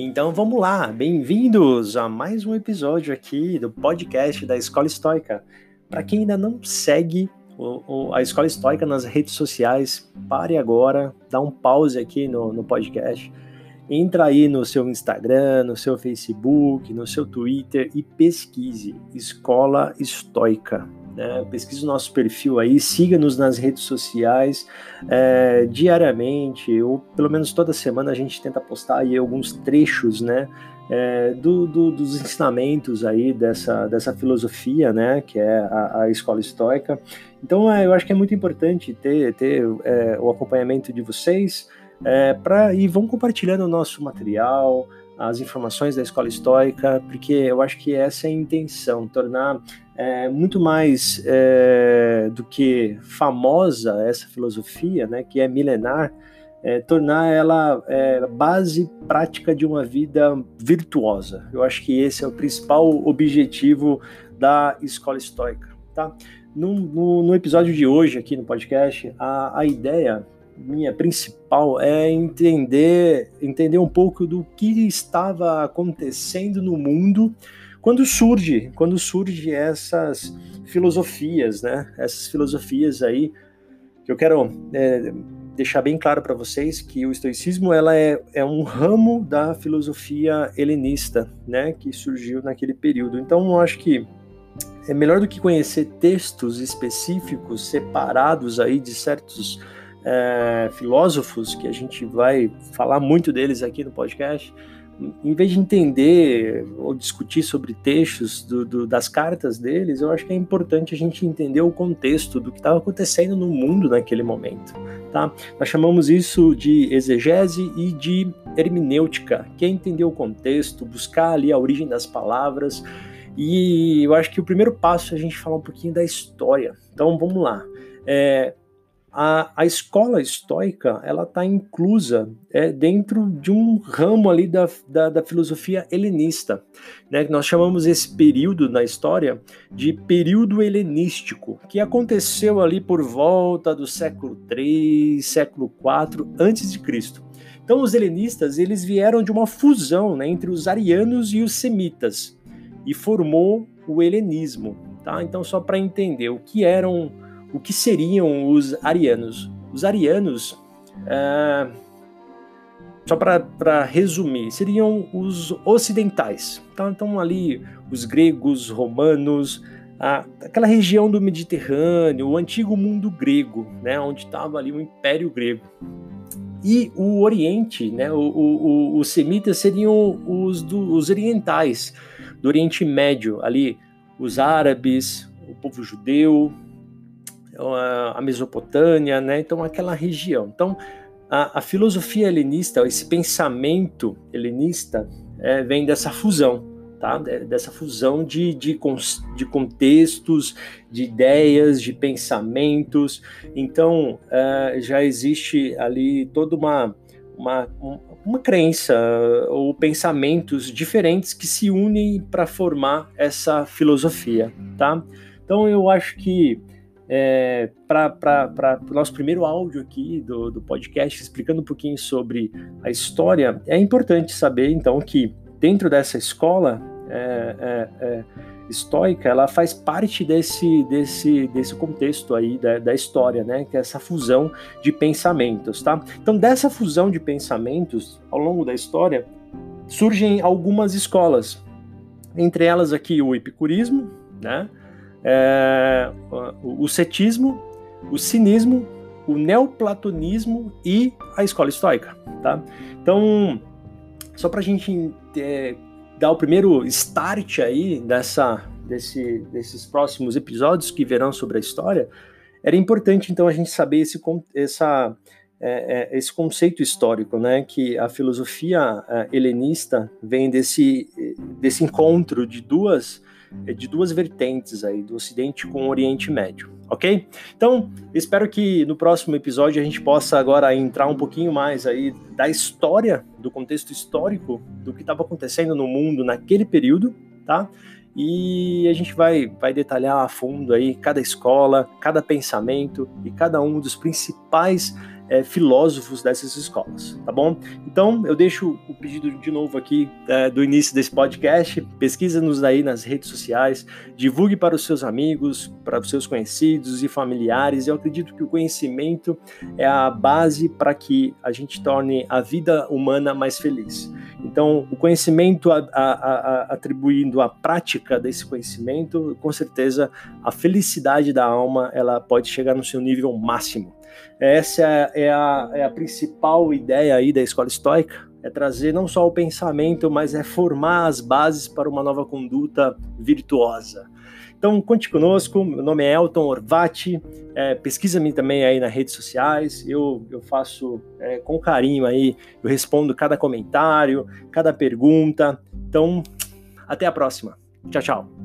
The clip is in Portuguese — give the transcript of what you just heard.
Então vamos lá, bem-vindos a mais um episódio aqui do podcast da Escola Estoica. Para quem ainda não segue o, o, a Escola Estoica nas redes sociais, pare agora, dá um pause aqui no, no podcast, entra aí no seu Instagram, no seu Facebook, no seu Twitter e pesquise Escola Estoica né? Pesquise o nosso perfil aí, siga-nos nas redes sociais é, diariamente, ou pelo menos toda semana a gente tenta postar aí alguns trechos, né? É, do, do, dos ensinamentos aí dessa, dessa filosofia, né, que é a, a escola estoica. Então, é, eu acho que é muito importante ter, ter é, o acompanhamento de vocês é, para e vão compartilhando o nosso material, as informações da escola estoica, porque eu acho que essa é a intenção, tornar é, muito mais é, do que famosa essa filosofia, né, que é milenar, é, tornar ela é, base prática de uma vida virtuosa. Eu acho que esse é o principal objetivo da escola estoica. Tá? No, no, no episódio de hoje aqui no podcast, a, a ideia minha principal é entender, entender um pouco do que estava acontecendo no mundo quando surge, quando surge essas filosofias, né? Essas filosofias aí que eu quero é, deixar bem claro para vocês que o estoicismo ela é, é um ramo da filosofia helenista, né? Que surgiu naquele período. Então eu acho que é melhor do que conhecer textos específicos separados aí de certos é, filósofos, que a gente vai falar muito deles aqui no podcast, em vez de entender ou discutir sobre textos do, do, das cartas deles, eu acho que é importante a gente entender o contexto do que estava acontecendo no mundo naquele momento. Tá? Nós chamamos isso de exegese e de hermenêutica, que é entender o contexto, buscar ali a origem das palavras. E eu acho que o primeiro passo é a gente falar um pouquinho da história. Então vamos lá. É, a, a escola estoica ela está inclusa é, dentro de um ramo ali da, da, da filosofia helenista. Né? Nós chamamos esse período na história de período helenístico, que aconteceu ali por volta do século III, século IV antes de Cristo. Então os helenistas eles vieram de uma fusão né, entre os arianos e os semitas e formou o helenismo. Tá? Então só para entender o que eram o que seriam os arianos. Os arianos, é, só para resumir, seriam os ocidentais. Tá? Então, ali, os gregos, romanos, a, aquela região do Mediterrâneo, o antigo mundo grego, né, onde estava ali o Império Grego. E o Oriente, né, o, o, os semitas seriam os, do, os orientais, do Oriente Médio, ali, os árabes, o povo judeu, a Mesopotâmia, né? Então aquela região. Então a, a filosofia helenista, esse pensamento helenista, é, vem dessa fusão, tá? Dessa fusão de, de, de contextos, de ideias, de pensamentos. Então é, já existe ali toda uma uma, uma crença ou pensamentos diferentes que se unem para formar essa filosofia, tá? Então eu acho que é, para o nosso primeiro áudio aqui do, do podcast, explicando um pouquinho sobre a história, é importante saber, então, que dentro dessa escola é, é, é, estoica, ela faz parte desse, desse, desse contexto aí da, da história, né? Que é essa fusão de pensamentos, tá? Então, dessa fusão de pensamentos, ao longo da história, surgem algumas escolas. Entre elas aqui o epicurismo, né? É, o, o cetismo, o cinismo, o neoplatonismo e a escola estoica, tá? Então, só para a gente é, dar o primeiro start aí dessa, desse, desses próximos episódios que verão sobre a história, era importante então a gente saber esse, essa, é, é, esse conceito histórico, né, que a filosofia é, helenista vem desse, desse encontro de duas de duas vertentes aí, do Ocidente com o Oriente Médio, ok? Então, espero que no próximo episódio a gente possa agora entrar um pouquinho mais aí da história, do contexto histórico do que estava acontecendo no mundo naquele período, tá? E a gente vai, vai detalhar a fundo aí cada escola, cada pensamento e cada um dos principais é, filósofos dessas escolas, tá bom? Então eu deixo o pedido de novo aqui é, do início desse podcast. Pesquisa-nos aí nas redes sociais, divulgue para os seus amigos, para os seus conhecidos e familiares. Eu acredito que o conhecimento é a base para que a gente torne a vida humana mais feliz. Então, o conhecimento a, a, a, atribuindo a prática desse conhecimento, com certeza a felicidade da alma ela pode chegar no seu nível máximo. Essa é a, é a principal ideia aí da escola estoica, é trazer não só o pensamento, mas é formar as bases para uma nova conduta virtuosa. Então, conte conosco. Meu nome é Elton Orvati. É, Pesquisa-me também aí nas redes sociais. Eu, eu faço é, com carinho aí. Eu respondo cada comentário, cada pergunta. Então, até a próxima. Tchau, tchau.